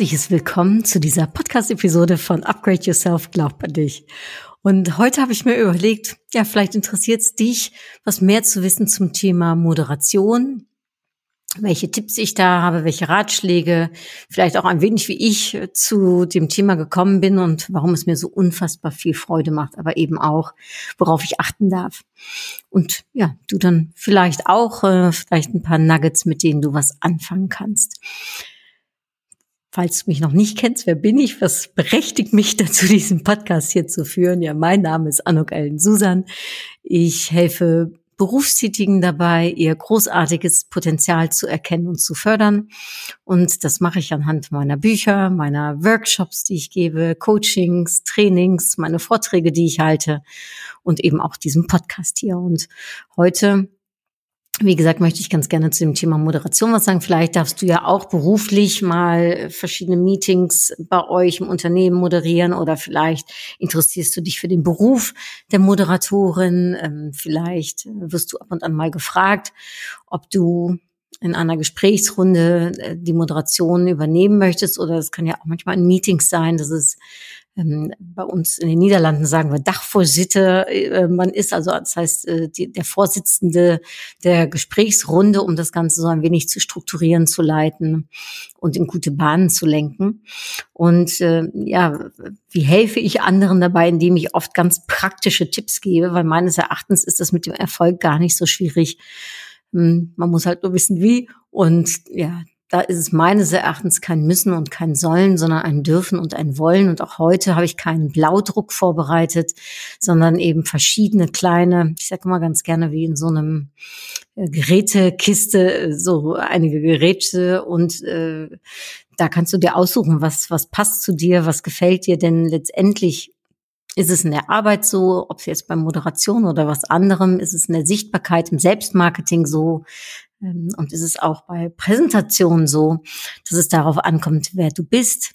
Herzliches Willkommen zu dieser Podcast-Episode von Upgrade Yourself, glaub an dich. Und heute habe ich mir überlegt, ja, vielleicht interessiert es dich, was mehr zu wissen zum Thema Moderation, welche Tipps ich da habe, welche Ratschläge, vielleicht auch ein wenig, wie ich zu dem Thema gekommen bin und warum es mir so unfassbar viel Freude macht, aber eben auch, worauf ich achten darf. Und ja, du dann vielleicht auch, äh, vielleicht ein paar Nuggets, mit denen du was anfangen kannst. Falls du mich noch nicht kennst, wer bin ich? Was berechtigt mich dazu, diesen Podcast hier zu führen? Ja, mein Name ist Anuk Ellen Susan. Ich helfe Berufstätigen dabei, ihr großartiges Potenzial zu erkennen und zu fördern. Und das mache ich anhand meiner Bücher, meiner Workshops, die ich gebe, Coachings, Trainings, meine Vorträge, die ich halte und eben auch diesem Podcast hier. Und heute wie gesagt, möchte ich ganz gerne zu dem Thema Moderation was sagen. Vielleicht darfst du ja auch beruflich mal verschiedene Meetings bei euch im Unternehmen moderieren oder vielleicht interessierst du dich für den Beruf der Moderatorin. Ähm, vielleicht wirst du ab und an mal gefragt, ob du in einer Gesprächsrunde äh, die Moderation übernehmen möchtest oder es kann ja auch manchmal in Meetings sein, dass es bei uns in den Niederlanden sagen wir Dachvorsitte. Äh, man ist also, das heißt, äh, die, der Vorsitzende der Gesprächsrunde, um das Ganze so ein wenig zu strukturieren, zu leiten und in gute Bahnen zu lenken. Und äh, ja, wie helfe ich anderen dabei, indem ich oft ganz praktische Tipps gebe, weil meines Erachtens ist das mit dem Erfolg gar nicht so schwierig. Hm, man muss halt nur wissen, wie. Und ja, da ist es meines Erachtens kein Müssen und kein Sollen, sondern ein Dürfen und ein Wollen. Und auch heute habe ich keinen Blaudruck vorbereitet, sondern eben verschiedene kleine, ich sage mal ganz gerne wie in so einem äh, Gerätekiste, so einige Geräte und äh, da kannst du dir aussuchen, was, was passt zu dir, was gefällt dir, denn letztendlich ist es in der Arbeit so, ob es jetzt bei Moderation oder was anderem, ist es in der Sichtbarkeit, im Selbstmarketing so, und ist es auch bei Präsentationen so, dass es darauf ankommt, wer du bist,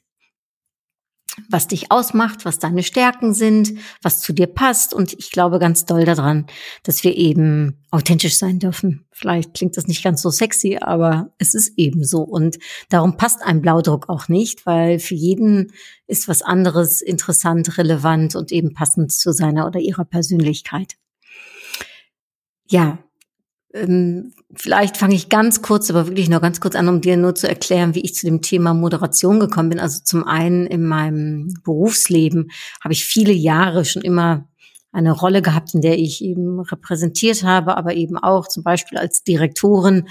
was dich ausmacht, was deine Stärken sind, was zu dir passt. Und ich glaube ganz doll daran, dass wir eben authentisch sein dürfen. Vielleicht klingt das nicht ganz so sexy, aber es ist eben so. Und darum passt ein Blaudruck auch nicht, weil für jeden ist was anderes interessant, relevant und eben passend zu seiner oder ihrer Persönlichkeit. Ja, ähm, vielleicht fange ich ganz kurz, aber wirklich nur ganz kurz an, um dir nur zu erklären, wie ich zu dem Thema Moderation gekommen bin. Also zum einen in meinem Berufsleben habe ich viele Jahre schon immer eine Rolle gehabt, in der ich eben repräsentiert habe, aber eben auch zum Beispiel als Direktorin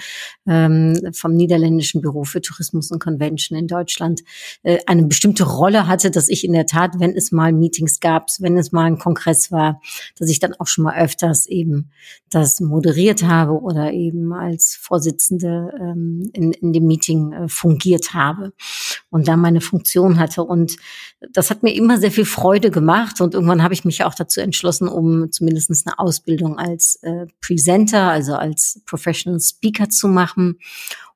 ähm, vom niederländischen Büro für Tourismus und Convention in Deutschland äh, eine bestimmte Rolle hatte, dass ich in der Tat, wenn es mal Meetings gab, wenn es mal ein Kongress war, dass ich dann auch schon mal öfters eben das moderiert habe oder eben als Vorsitzende ähm, in, in dem Meeting äh, fungiert habe und da meine Funktion hatte. Und das hat mir immer sehr viel Freude gemacht und irgendwann habe ich mich auch dazu entschlossen, abgeschlossen, um zumindest eine Ausbildung als äh, Presenter, also als Professional Speaker zu machen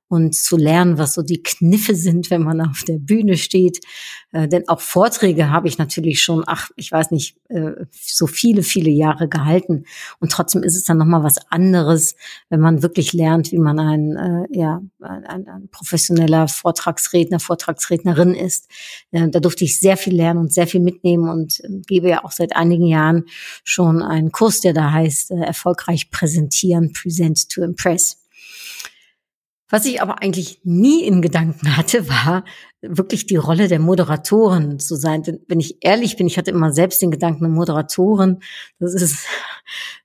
und zu lernen, was so die Kniffe sind, wenn man auf der Bühne steht. Äh, denn auch Vorträge habe ich natürlich schon, ach, ich weiß nicht, äh, so viele, viele Jahre gehalten. Und trotzdem ist es dann nochmal was anderes, wenn man wirklich lernt, wie man ein, äh, ja, ein, ein professioneller Vortragsredner, Vortragsrednerin ist. Äh, da durfte ich sehr viel lernen und sehr viel mitnehmen und äh, gebe ja auch seit einigen Jahren schon einen Kurs, der da heißt, äh, erfolgreich präsentieren, present to impress. Was ich aber eigentlich nie in Gedanken hatte, war wirklich die Rolle der Moderatorin zu sein. Denn wenn ich ehrlich bin, ich hatte immer selbst den Gedanken, eine Moderatorin, das ist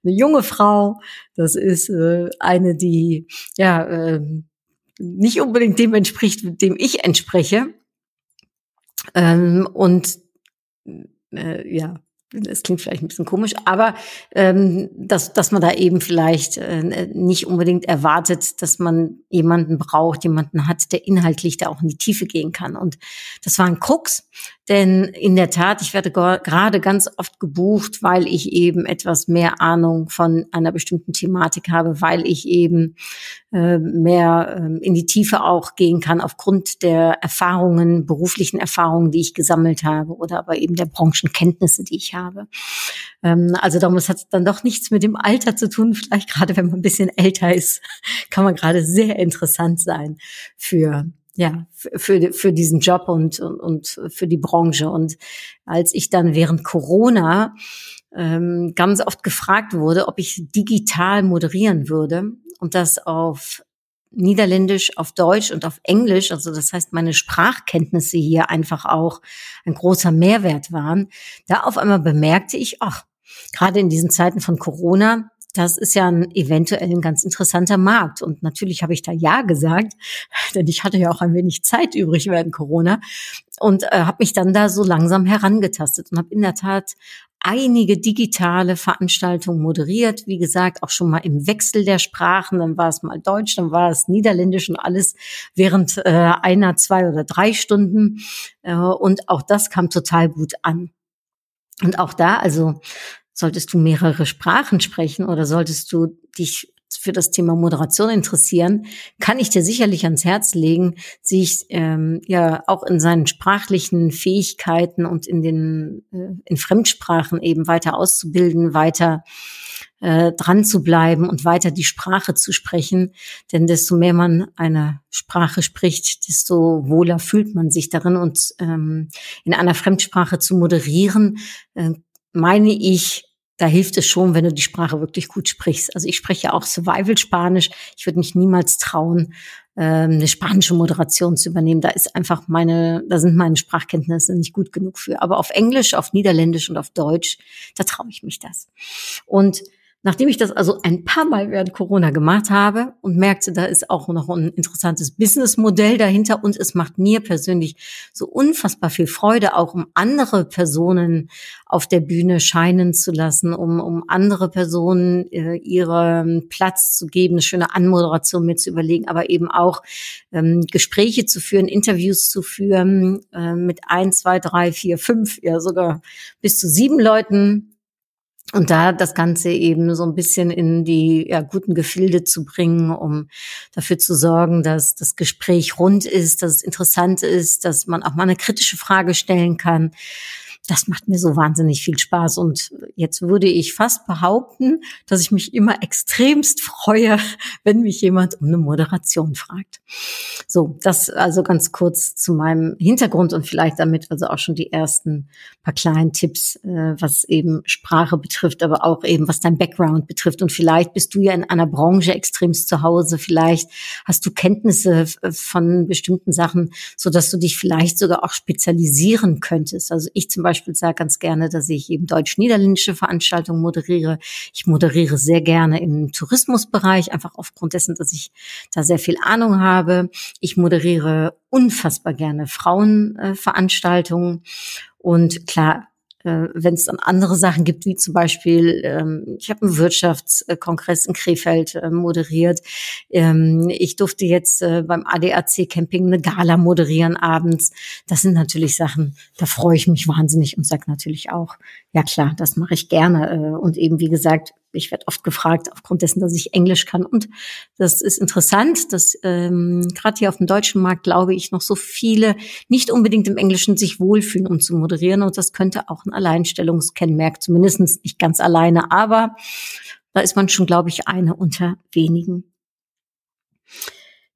eine junge Frau, das ist äh, eine, die ja äh, nicht unbedingt dem entspricht, dem ich entspreche. Ähm, und äh, ja, das klingt vielleicht ein bisschen komisch, aber ähm, dass, dass man da eben vielleicht äh, nicht unbedingt erwartet, dass man jemanden braucht, jemanden hat, der inhaltlich da auch in die Tiefe gehen kann. Und das war ein Krux, denn in der Tat, ich werde gerade ganz oft gebucht, weil ich eben etwas mehr Ahnung von einer bestimmten Thematik habe, weil ich eben äh, mehr äh, in die Tiefe auch gehen kann aufgrund der Erfahrungen, beruflichen Erfahrungen, die ich gesammelt habe oder aber eben der Branchenkenntnisse, die ich habe. Ähm, also es hat dann doch nichts mit dem Alter zu tun. Vielleicht gerade, wenn man ein bisschen älter ist, kann man gerade sehr interessant sein für ja, für, für diesen Job und, und, und für die Branche. Und als ich dann während Corona ähm, ganz oft gefragt wurde, ob ich digital moderieren würde und das auf Niederländisch, auf Deutsch und auf Englisch, also das heißt, meine Sprachkenntnisse hier einfach auch ein großer Mehrwert waren. Da auf einmal bemerkte ich, ach, gerade in diesen Zeiten von Corona, das ist ja ein, eventuell ein ganz interessanter Markt. Und natürlich habe ich da Ja gesagt, denn ich hatte ja auch ein wenig Zeit übrig während Corona und äh, habe mich dann da so langsam herangetastet und habe in der Tat einige digitale Veranstaltungen moderiert. Wie gesagt, auch schon mal im Wechsel der Sprachen. Dann war es mal Deutsch, dann war es Niederländisch und alles während äh, einer, zwei oder drei Stunden. Äh, und auch das kam total gut an. Und auch da, also solltest du mehrere Sprachen sprechen oder solltest du dich für das Thema Moderation interessieren, kann ich dir sicherlich ans Herz legen, sich ähm, ja auch in seinen sprachlichen Fähigkeiten und in den äh, in Fremdsprachen eben weiter auszubilden, weiter äh, dran zu bleiben und weiter die Sprache zu sprechen. Denn desto mehr man eine Sprache spricht, desto wohler fühlt man sich darin. Und ähm, in einer Fremdsprache zu moderieren, äh, meine ich, da hilft es schon, wenn du die Sprache wirklich gut sprichst. Also ich spreche auch Survival-Spanisch. Ich würde mich niemals trauen, ähm, eine spanische Moderation zu übernehmen. Da ist einfach meine, da sind meine Sprachkenntnisse nicht gut genug für. Aber auf Englisch, auf Niederländisch und auf Deutsch, da traue ich mich das. Und Nachdem ich das also ein paar Mal während Corona gemacht habe und merkte, da ist auch noch ein interessantes Businessmodell dahinter und es macht mir persönlich so unfassbar viel Freude, auch um andere Personen auf der Bühne scheinen zu lassen, um, um andere Personen äh, ihren Platz zu geben, eine schöne Anmoderation mir zu überlegen, aber eben auch ähm, Gespräche zu führen, Interviews zu führen äh, mit ein, zwei, drei, vier, fünf, ja sogar bis zu sieben Leuten und da das Ganze eben so ein bisschen in die ja, guten Gefilde zu bringen, um dafür zu sorgen, dass das Gespräch rund ist, dass es interessant ist, dass man auch mal eine kritische Frage stellen kann das macht mir so wahnsinnig viel Spaß. Und jetzt würde ich fast behaupten, dass ich mich immer extremst freue, wenn mich jemand um eine Moderation fragt. So, das also ganz kurz zu meinem Hintergrund und vielleicht damit also auch schon die ersten paar kleinen Tipps, äh, was eben Sprache betrifft, aber auch eben was dein Background betrifft. Und vielleicht bist du ja in einer Branche extremst zu Hause. Vielleicht hast du Kenntnisse von bestimmten Sachen, so dass du dich vielleicht sogar auch spezialisieren könntest. Also ich zum Beispiel Beispiel sage ganz gerne, dass ich eben deutsch-niederländische Veranstaltungen moderiere. Ich moderiere sehr gerne im Tourismusbereich, einfach aufgrund dessen, dass ich da sehr viel Ahnung habe. Ich moderiere unfassbar gerne Frauenveranstaltungen. Und klar, äh, wenn es dann andere Sachen gibt, wie zum Beispiel, ähm, ich habe einen Wirtschaftskongress in Krefeld äh, moderiert. Ähm, ich durfte jetzt äh, beim ADAC Camping eine Gala moderieren abends. Das sind natürlich Sachen, da freue ich mich wahnsinnig und sage natürlich auch, ja klar, das mache ich gerne. Äh, und eben, wie gesagt, ich werde oft gefragt, aufgrund dessen, dass ich Englisch kann. Und das ist interessant, dass ähm, gerade hier auf dem deutschen Markt, glaube ich, noch so viele nicht unbedingt im Englischen sich wohlfühlen, um zu moderieren. Und das könnte auch ein Alleinstellungskennmerk, zumindest nicht ganz alleine, aber da ist man schon, glaube ich, eine unter wenigen.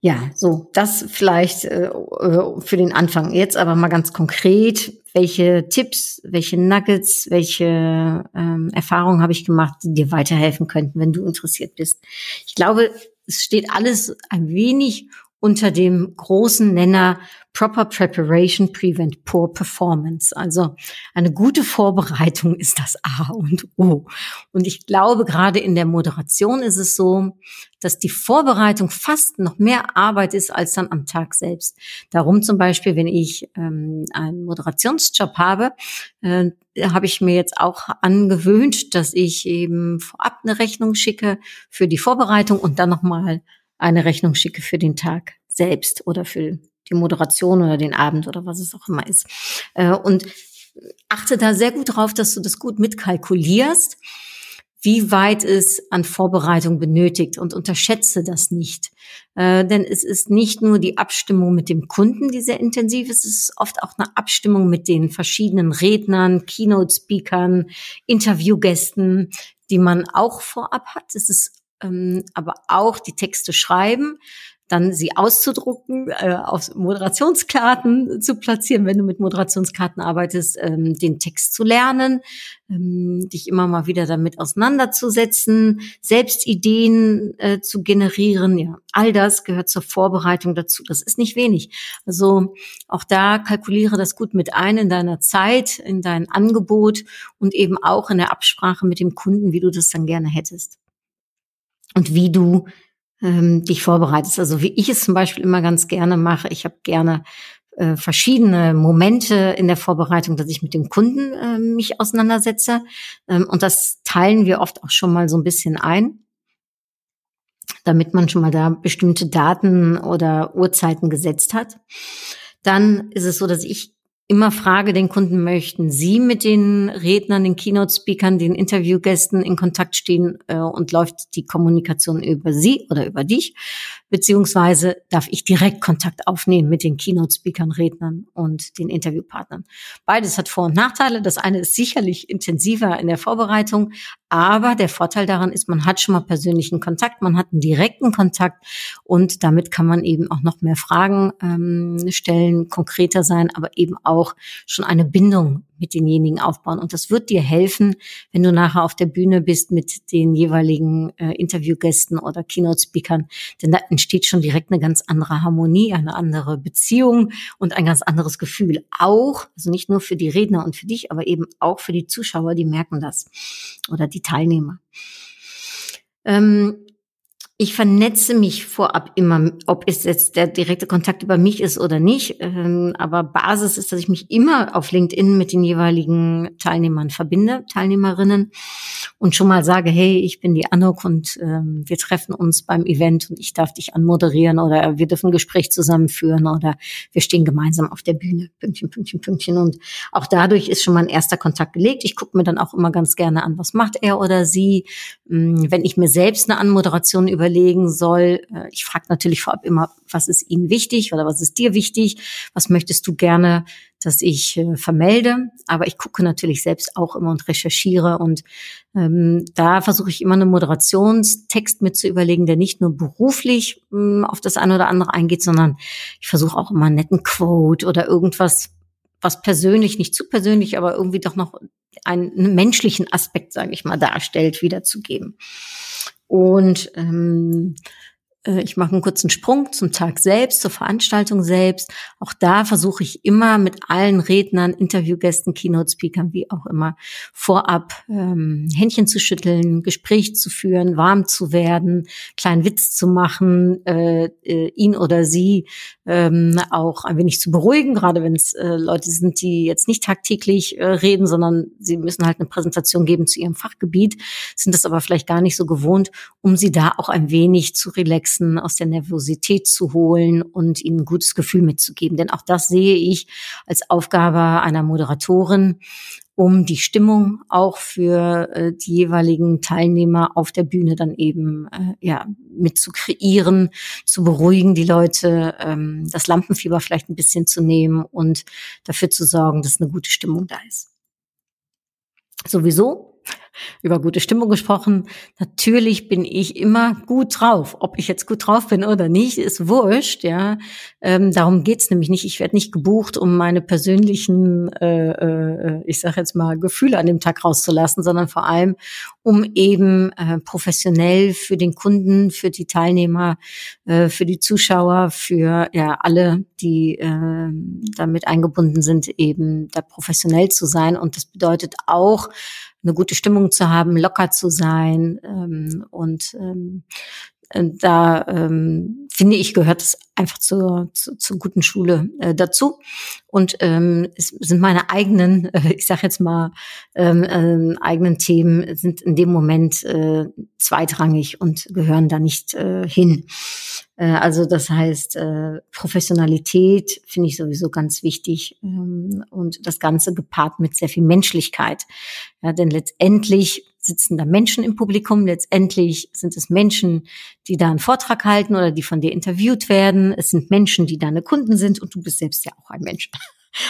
Ja, so, das vielleicht äh, äh, für den Anfang. Jetzt aber mal ganz konkret, welche Tipps, welche Nuggets, welche ähm, Erfahrungen habe ich gemacht, die dir weiterhelfen könnten, wenn du interessiert bist. Ich glaube, es steht alles ein wenig unter dem großen Nenner Proper Preparation Prevent Poor Performance. Also eine gute Vorbereitung ist das A und O. Und ich glaube, gerade in der Moderation ist es so, dass die Vorbereitung fast noch mehr Arbeit ist als dann am Tag selbst. Darum zum Beispiel, wenn ich ähm, einen Moderationsjob habe, äh, habe ich mir jetzt auch angewöhnt, dass ich eben vorab eine Rechnung schicke für die Vorbereitung und dann nochmal eine Rechnung schicke für den Tag selbst oder für die Moderation oder den Abend oder was es auch immer ist. Äh, und achte da sehr gut drauf, dass du das gut mitkalkulierst, wie weit es an Vorbereitung benötigt und unterschätze das nicht. Äh, denn es ist nicht nur die Abstimmung mit dem Kunden, die sehr intensiv ist, es ist oft auch eine Abstimmung mit den verschiedenen Rednern, Keynote-Speakern, Interviewgästen, die man auch vorab hat. Es ist ähm, aber auch die Texte schreiben, dann sie auszudrucken, äh, auf Moderationskarten zu platzieren, wenn du mit Moderationskarten arbeitest, ähm, den Text zu lernen, ähm, dich immer mal wieder damit auseinanderzusetzen, selbst Ideen äh, zu generieren. Ja, all das gehört zur Vorbereitung dazu. Das ist nicht wenig. Also auch da kalkuliere das gut mit ein in deiner Zeit, in dein Angebot und eben auch in der Absprache mit dem Kunden, wie du das dann gerne hättest und wie du ähm, dich vorbereitest. Also wie ich es zum Beispiel immer ganz gerne mache. Ich habe gerne äh, verschiedene Momente in der Vorbereitung, dass ich mit dem Kunden äh, mich auseinandersetze. Ähm, und das teilen wir oft auch schon mal so ein bisschen ein, damit man schon mal da bestimmte Daten oder Uhrzeiten gesetzt hat. Dann ist es so, dass ich immer frage den Kunden, möchten Sie mit den Rednern, den Keynote-Speakern, den Interviewgästen in Kontakt stehen äh, und läuft die Kommunikation über Sie oder über dich? Beziehungsweise darf ich direkt Kontakt aufnehmen mit den Keynote-Speakern, Rednern und den Interviewpartnern. Beides hat Vor- und Nachteile. Das eine ist sicherlich intensiver in der Vorbereitung, aber der Vorteil daran ist, man hat schon mal persönlichen Kontakt, man hat einen direkten Kontakt und damit kann man eben auch noch mehr Fragen ähm, stellen, konkreter sein, aber eben auch schon eine Bindung mit denjenigen aufbauen. Und das wird dir helfen, wenn du nachher auf der Bühne bist mit den jeweiligen äh, Interviewgästen oder Keynote-Speakern. Denn da entsteht schon direkt eine ganz andere Harmonie, eine andere Beziehung und ein ganz anderes Gefühl. Auch, also nicht nur für die Redner und für dich, aber eben auch für die Zuschauer, die merken das oder die Teilnehmer. Ähm, ich vernetze mich vorab immer, ob es jetzt der direkte Kontakt über mich ist oder nicht. Ähm, aber Basis ist, dass ich mich immer auf LinkedIn mit den jeweiligen Teilnehmern verbinde, Teilnehmerinnen und schon mal sage, hey, ich bin die Anuk und ähm, wir treffen uns beim Event und ich darf dich anmoderieren oder wir dürfen ein Gespräch zusammenführen oder wir stehen gemeinsam auf der Bühne. Pünktchen, Pünktchen, Pünktchen. Und auch dadurch ist schon mal ein erster Kontakt gelegt. Ich gucke mir dann auch immer ganz gerne an, was macht er oder sie. Hm, wenn ich mir selbst eine Anmoderation über überlegen soll. Äh, ich frage natürlich vorab immer, was ist Ihnen wichtig oder was ist dir wichtig? Was möchtest du gerne, dass ich äh, vermelde? Aber ich gucke natürlich selbst auch immer und recherchiere und ähm, da versuche ich immer einen Moderationstext mit zu überlegen, der nicht nur beruflich ähm, auf das eine oder andere eingeht, sondern ich versuche auch immer einen netten Quote oder irgendwas, was persönlich, nicht zu persönlich, aber irgendwie doch noch einen menschlichen Aspekt, sage ich mal, darstellt, wiederzugeben. Und ähm, äh, ich mache einen kurzen Sprung zum Tag selbst, zur Veranstaltung selbst. Auch da versuche ich immer mit allen Rednern, Interviewgästen, Keynote-Speakern, wie auch immer, vorab ähm, Händchen zu schütteln, Gespräch zu führen, warm zu werden, kleinen Witz zu machen, äh, äh, ihn oder sie ähm, auch ein wenig zu beruhigen, gerade wenn es äh, Leute sind, die jetzt nicht tagtäglich äh, reden, sondern sie müssen halt eine Präsentation geben zu ihrem Fachgebiet, sind das aber vielleicht gar nicht so gewohnt, um sie da auch ein wenig zu relaxen Relaxen, aus der Nervosität zu holen und ihnen ein gutes Gefühl mitzugeben. Denn auch das sehe ich als Aufgabe einer Moderatorin, um die Stimmung auch für äh, die jeweiligen Teilnehmer auf der Bühne dann eben äh, ja mit zu kreieren, zu beruhigen die Leute, ähm, das Lampenfieber vielleicht ein bisschen zu nehmen und dafür zu sorgen, dass eine gute Stimmung da ist. Sowieso über gute Stimmung gesprochen. Natürlich bin ich immer gut drauf. Ob ich jetzt gut drauf bin oder nicht, ist wurscht. Ja, ähm, darum geht's nämlich nicht. Ich werde nicht gebucht, um meine persönlichen, äh, äh, ich sage jetzt mal, Gefühle an dem Tag rauszulassen, sondern vor allem, um eben äh, professionell für den Kunden, für die Teilnehmer, äh, für die Zuschauer, für ja alle, die äh, damit eingebunden sind, eben da professionell zu sein. Und das bedeutet auch, eine gute Stimmung zu haben, locker zu sein ähm, und ähm, äh, da ähm, finde ich, gehört es einfach zur, zur, zur guten Schule äh, dazu. Und ähm, es sind meine eigenen, äh, ich sage jetzt mal, ähm, äh, eigenen Themen sind in dem Moment äh, zweitrangig und gehören da nicht äh, hin. Äh, also das heißt, äh, Professionalität finde ich sowieso ganz wichtig ähm, und das Ganze gepaart mit sehr viel Menschlichkeit. Ja, denn letztendlich sitzen da Menschen im Publikum. Letztendlich sind es Menschen, die da einen Vortrag halten oder die von dir interviewt werden. Es sind Menschen, die deine Kunden sind und du bist selbst ja auch ein Mensch.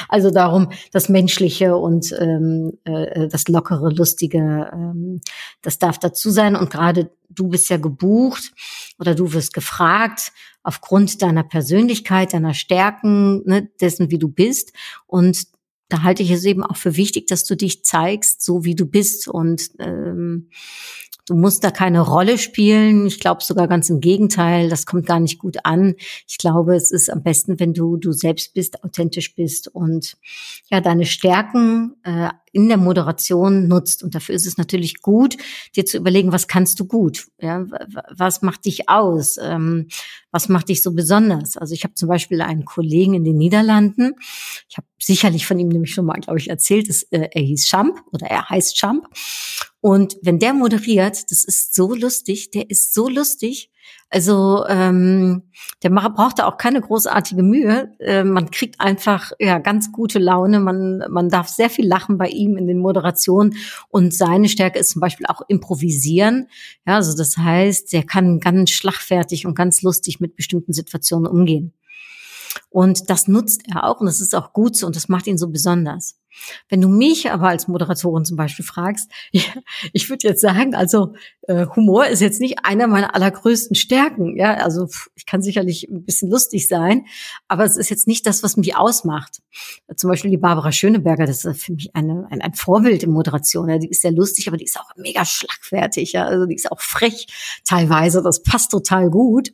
Also darum das Menschliche und ähm, äh, das Lockere, Lustige, ähm, das darf dazu sein. Und gerade du bist ja gebucht oder du wirst gefragt aufgrund deiner Persönlichkeit, deiner Stärken, ne, dessen, wie du bist. Und da halte ich es eben auch für wichtig, dass du dich zeigst, so wie du bist. Und ähm, du musst da keine Rolle spielen. Ich glaube sogar ganz im Gegenteil, das kommt gar nicht gut an. Ich glaube, es ist am besten, wenn du du selbst bist, authentisch bist und ja deine Stärken äh, in der Moderation nutzt. Und dafür ist es natürlich gut, dir zu überlegen, was kannst du gut? Ja, was macht dich aus? Ähm, was macht dich so besonders? Also ich habe zum Beispiel einen Kollegen in den Niederlanden. Ich habe sicherlich von ihm nämlich schon mal, glaube ich, erzählt. Dass, äh, er hieß Champ oder er heißt Champ. Und wenn der moderiert, das ist so lustig, der ist so lustig. Also ähm, der braucht da auch keine großartige Mühe. Äh, man kriegt einfach ja ganz gute Laune. Man man darf sehr viel lachen bei ihm in den Moderationen und seine Stärke ist zum Beispiel auch improvisieren. Ja, also das heißt, er kann ganz schlagfertig und ganz lustig mit bestimmten Situationen umgehen. Und das nutzt er auch und das ist auch gut so und das macht ihn so besonders. Wenn du mich aber als Moderatorin zum Beispiel fragst, ich, ich würde jetzt sagen, also äh, Humor ist jetzt nicht einer meiner allergrößten Stärken. Ja, also ich kann sicherlich ein bisschen lustig sein, aber es ist jetzt nicht das, was mich ausmacht. Zum Beispiel die Barbara Schöneberger, das ist für mich eine, ein, ein Vorbild in Moderation. Ja, die ist sehr lustig, aber die ist auch mega schlagfertig. Ja, also die ist auch frech teilweise. Das passt total gut.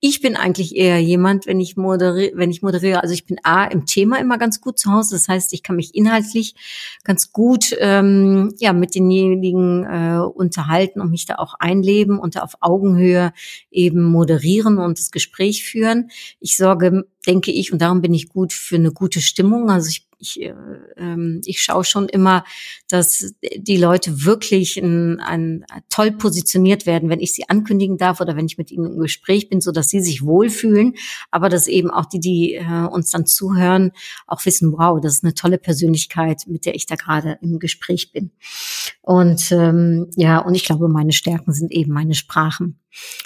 Ich bin eigentlich eher jemand, wenn ich moderiere, wenn ich moderiere, also ich bin A im Thema immer ganz gut zu Hause. Das heißt, ich kann mich inhaltlich ganz gut ähm, ja mit denjenigen äh, unterhalten und mich da auch einleben und da auf Augenhöhe eben moderieren und das Gespräch führen. Ich sorge, denke ich, und darum bin ich gut für eine gute Stimmung. Also ich ich, äh, ähm, ich schaue schon immer, dass die Leute wirklich ein, ein, toll positioniert werden, wenn ich sie ankündigen darf oder wenn ich mit ihnen im Gespräch bin, so dass sie sich wohlfühlen, aber dass eben auch die, die äh, uns dann zuhören, auch wissen, wow, das ist eine tolle Persönlichkeit, mit der ich da gerade im Gespräch bin. Und ähm, ja, und ich glaube, meine Stärken sind eben meine Sprachen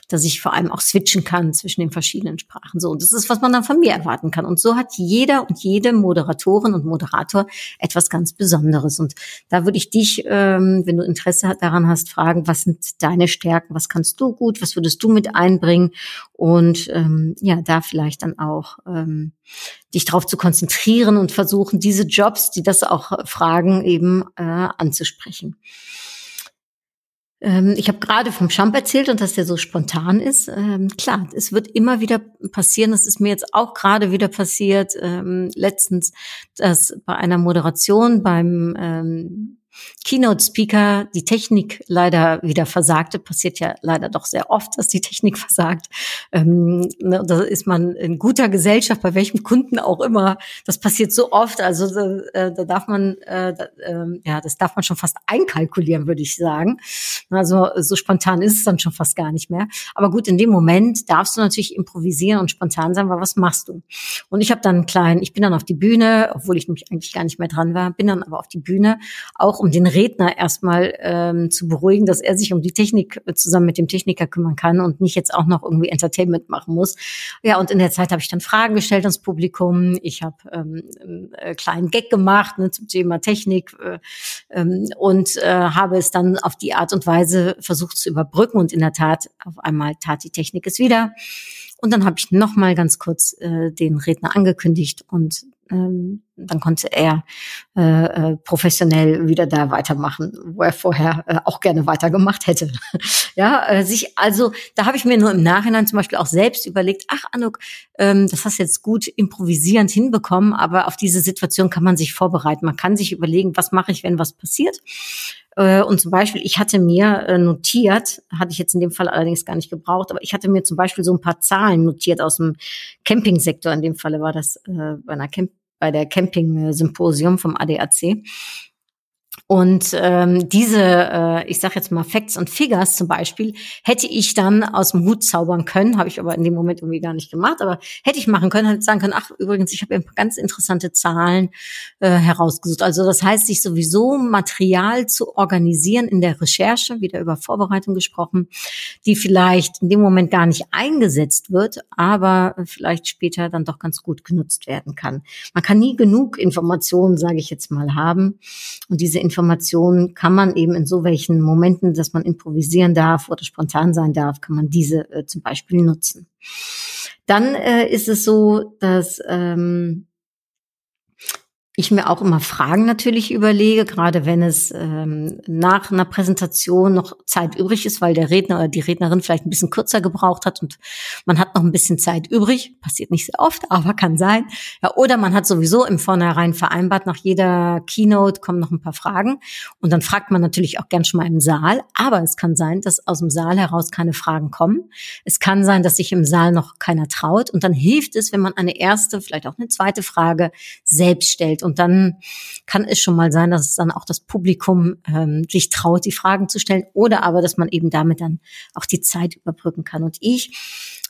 dass ich vor allem auch switchen kann zwischen den verschiedenen Sprachen. So, und das ist, was man dann von mir erwarten kann. Und so hat jeder und jede Moderatorin und Moderator etwas ganz Besonderes. Und da würde ich dich, ähm, wenn du Interesse daran hast, fragen, was sind deine Stärken, was kannst du gut, was würdest du mit einbringen? Und ähm, ja, da vielleicht dann auch ähm, dich darauf zu konzentrieren und versuchen, diese Jobs, die das auch fragen, eben äh, anzusprechen. Ähm, ich habe gerade vom Champ erzählt und dass der so spontan ist. Ähm, klar, es wird immer wieder passieren. Das ist mir jetzt auch gerade wieder passiert. Ähm, letztens, dass bei einer Moderation beim Keynote-Speaker die Technik leider wieder versagte. Passiert ja leider doch sehr oft, dass die Technik versagt. Ähm, ne, da ist man in guter Gesellschaft, bei welchem Kunden auch immer. Das passiert so oft. Also äh, da darf man, äh, da, äh, ja, das darf man schon fast einkalkulieren, würde ich sagen. Also so spontan ist es dann schon fast gar nicht mehr. Aber gut, in dem Moment darfst du natürlich improvisieren und spontan sein, weil was machst du? Und ich habe dann einen kleinen, ich bin dann auf die Bühne, obwohl ich nämlich eigentlich gar nicht mehr dran war, bin dann aber auf die Bühne, auch um den Redner erstmal ähm, zu beruhigen, dass er sich um die Technik äh, zusammen mit dem Techniker kümmern kann und nicht jetzt auch noch irgendwie Entertainment machen muss. Ja, und in der Zeit habe ich dann Fragen gestellt ans Publikum. Ich habe ähm, einen äh, kleinen Gag gemacht ne, zum Thema Technik äh, ähm, und äh, habe es dann auf die Art und Weise versucht zu überbrücken. Und in der Tat, auf einmal tat die Technik es wieder. Und dann habe ich noch mal ganz kurz äh, den Redner angekündigt und ähm, dann konnte er äh, äh, professionell wieder da weitermachen, wo er vorher äh, auch gerne weitergemacht hätte. ja, äh, sich also da habe ich mir nur im Nachhinein zum Beispiel auch selbst überlegt, ach Anuk, ähm, das hast jetzt gut improvisierend hinbekommen, aber auf diese Situation kann man sich vorbereiten. Man kann sich überlegen, was mache ich, wenn was passiert. Äh, und zum Beispiel, ich hatte mir äh, notiert, hatte ich jetzt in dem Fall allerdings gar nicht gebraucht, aber ich hatte mir zum Beispiel so ein paar Zahlen notiert aus dem Campingsektor. In dem Falle war das äh, bei einer Camp bei der Camping-Symposium vom ADAC. Und ähm, diese, äh, ich sage jetzt mal Facts und Figures zum Beispiel, hätte ich dann aus dem Hut zaubern können, habe ich aber in dem Moment irgendwie gar nicht gemacht, aber hätte ich machen können, hätte sagen können, ach übrigens, ich habe ein paar ganz interessante Zahlen äh, herausgesucht. Also das heißt, sich sowieso Material zu organisieren in der Recherche, wieder über Vorbereitung gesprochen, die vielleicht in dem Moment gar nicht eingesetzt wird, aber vielleicht später dann doch ganz gut genutzt werden kann. Man kann nie genug Informationen, sage ich jetzt mal, haben und diese Informationen kann man eben in so welchen Momenten, dass man improvisieren darf oder spontan sein darf, kann man diese äh, zum Beispiel nutzen. Dann äh, ist es so, dass ähm, ich mir auch immer Fragen natürlich überlege, gerade wenn es ähm, nach einer Präsentation noch Zeit übrig ist, weil der Redner oder die Rednerin vielleicht ein bisschen kürzer gebraucht hat und man hat noch ein bisschen Zeit übrig. Passiert nicht sehr oft, aber kann sein. Ja, oder man hat sowieso im Vornherein vereinbart, nach jeder Keynote kommen noch ein paar Fragen. Und dann fragt man natürlich auch gern schon mal im Saal. Aber es kann sein, dass aus dem Saal heraus keine Fragen kommen. Es kann sein, dass sich im Saal noch keiner traut. Und dann hilft es, wenn man eine erste, vielleicht auch eine zweite Frage selbst stellt und dann kann es schon mal sein, dass es dann auch das Publikum ähm, sich traut, die Fragen zu stellen oder aber, dass man eben damit dann auch die Zeit überbrücken kann. Und ich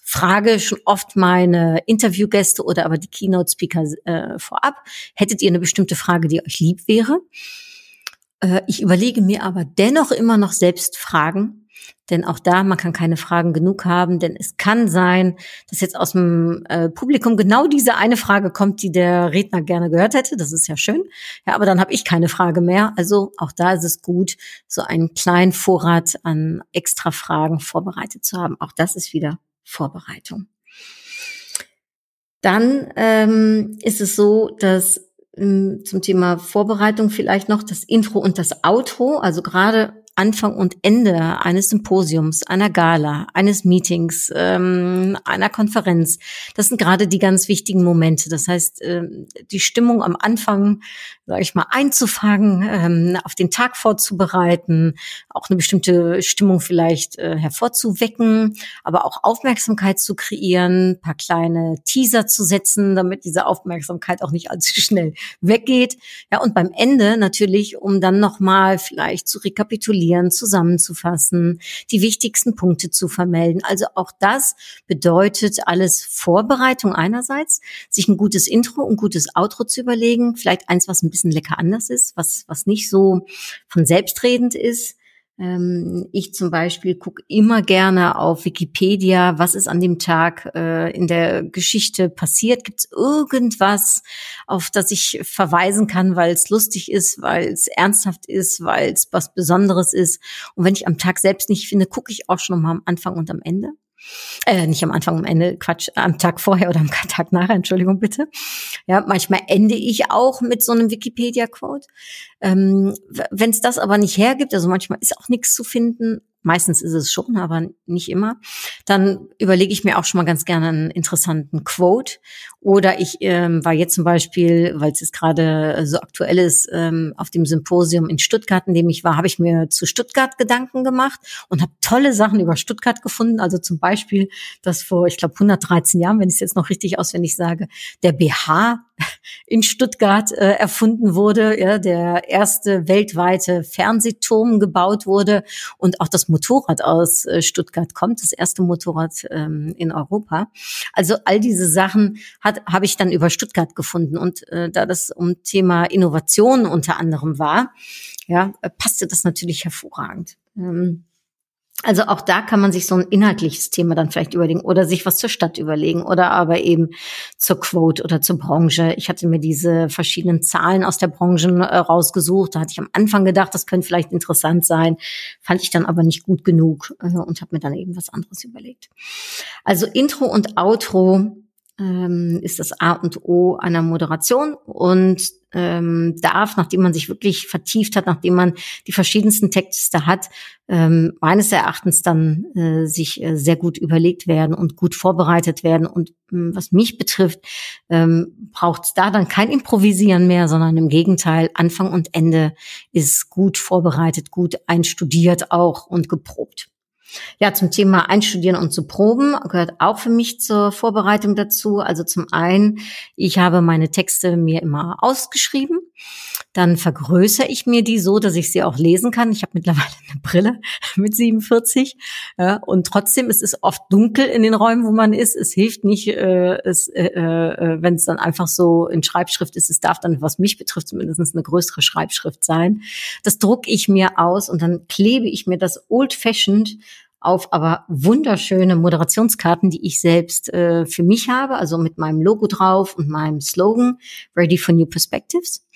frage schon oft meine Interviewgäste oder aber die Keynote-Speaker äh, vorab, hättet ihr eine bestimmte Frage, die euch lieb wäre? Äh, ich überlege mir aber dennoch immer noch selbst Fragen, denn auch da, man kann keine Fragen genug haben, denn es kann sein, dass jetzt aus dem äh, Publikum genau diese eine Frage kommt, die der Redner gerne gehört hätte. Das ist ja schön. Ja, aber dann habe ich keine Frage mehr. Also auch da ist es gut, so einen kleinen Vorrat an extra Fragen vorbereitet zu haben. Auch das ist wieder Vorbereitung. Dann ähm, ist es so, dass ähm, zum Thema Vorbereitung vielleicht noch das Intro und das Outro, also gerade Anfang und Ende eines Symposiums, einer Gala, eines Meetings, ähm, einer Konferenz. Das sind gerade die ganz wichtigen Momente. Das heißt, ähm, die Stimmung am Anfang, sage ich mal, einzufangen, ähm, auf den Tag vorzubereiten, auch eine bestimmte Stimmung vielleicht äh, hervorzuwecken, aber auch Aufmerksamkeit zu kreieren, paar kleine Teaser zu setzen, damit diese Aufmerksamkeit auch nicht allzu schnell weggeht. Ja, und beim Ende natürlich, um dann nochmal vielleicht zu rekapitulieren, zusammenzufassen, die wichtigsten Punkte zu vermelden. Also auch das bedeutet alles Vorbereitung einerseits, sich ein gutes Intro und gutes Outro zu überlegen, vielleicht eins, was ein bisschen lecker anders ist, was, was nicht so von selbstredend ist ähm, ich zum Beispiel gucke immer gerne auf Wikipedia, was ist an dem Tag äh, in der Geschichte passiert. Gibt es irgendwas, auf das ich verweisen kann, weil es lustig ist, weil es ernsthaft ist, weil es was Besonderes ist. Und wenn ich am Tag selbst nicht finde, gucke ich auch schon mal am Anfang und am Ende. Äh, nicht am Anfang, am Ende, Quatsch, am Tag vorher oder am Tag nachher, Entschuldigung bitte. Ja, manchmal ende ich auch mit so einem Wikipedia-Quote. Ähm, Wenn es das aber nicht hergibt, also manchmal ist auch nichts zu finden, meistens ist es schon, aber nicht immer, dann überlege ich mir auch schon mal ganz gerne einen interessanten Quote. Oder ich ähm, war jetzt zum Beispiel, weil es jetzt gerade so aktuell ist, ähm, auf dem Symposium in Stuttgart, in dem ich war, habe ich mir zu Stuttgart Gedanken gemacht und habe tolle Sachen über Stuttgart gefunden. Also zum Beispiel, dass vor, ich glaube, 113 Jahren, wenn ich es jetzt noch richtig auswendig sage, der BH in Stuttgart äh, erfunden wurde, ja, der erste weltweite Fernsehturm gebaut wurde und auch das Motorrad aus äh, Stuttgart kommt, das erste Motorrad ähm, in Europa. Also all diese Sachen habe ich dann über Stuttgart gefunden und äh, da das um Thema Innovation unter anderem war, ja, passte das natürlich hervorragend. Ähm, also auch da kann man sich so ein inhaltliches Thema dann vielleicht überlegen oder sich was zur Stadt überlegen oder aber eben zur Quote oder zur Branche. Ich hatte mir diese verschiedenen Zahlen aus der Branche äh, rausgesucht. Da hatte ich am Anfang gedacht, das könnte vielleicht interessant sein, fand ich dann aber nicht gut genug äh, und habe mir dann eben was anderes überlegt. Also Intro und Outro ähm, ist das A und O einer Moderation und ähm, darf, nachdem man sich wirklich vertieft hat, nachdem man die verschiedensten Texte hat, ähm, meines Erachtens dann äh, sich äh, sehr gut überlegt werden und gut vorbereitet werden. Und ähm, was mich betrifft, ähm, braucht da dann kein Improvisieren mehr, sondern im Gegenteil, Anfang und Ende ist gut vorbereitet, gut einstudiert auch und geprobt. Ja, zum Thema Einstudieren und zu proben gehört auch für mich zur Vorbereitung dazu. Also zum einen, ich habe meine Texte mir immer ausgeschrieben. Dann vergrößere ich mir die so, dass ich sie auch lesen kann. Ich habe mittlerweile eine Brille mit 47 ja, und trotzdem es ist oft dunkel in den Räumen, wo man ist. Es hilft nicht, äh, es, äh, äh, wenn es dann einfach so in Schreibschrift ist. Es darf dann, was mich betrifft, zumindest eine größere Schreibschrift sein. Das drucke ich mir aus und dann klebe ich mir das old-fashioned auf aber wunderschöne Moderationskarten, die ich selbst äh, für mich habe, also mit meinem Logo drauf und meinem Slogan Ready for New Perspectives.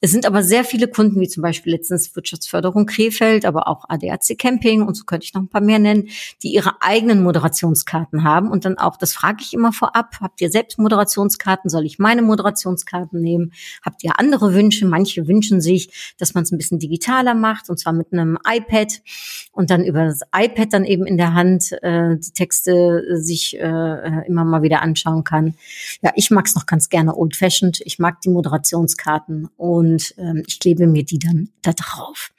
Es sind aber sehr viele Kunden, wie zum Beispiel letztens Wirtschaftsförderung Krefeld, aber auch ADAC Camping und so könnte ich noch ein paar mehr nennen, die ihre eigenen Moderationskarten haben und dann auch, das frage ich immer vorab, habt ihr selbst Moderationskarten, soll ich meine Moderationskarten nehmen? Habt ihr andere Wünsche? Manche wünschen sich, dass man es ein bisschen digitaler macht und zwar mit einem iPad und dann über das iPad dann eben in der Hand äh, die Texte äh, sich äh, immer mal wieder anschauen kann. Ja, ich mag es noch ganz gerne old fashioned. Ich mag die Moderationskarten und ähm, ich klebe mir die dann da drauf.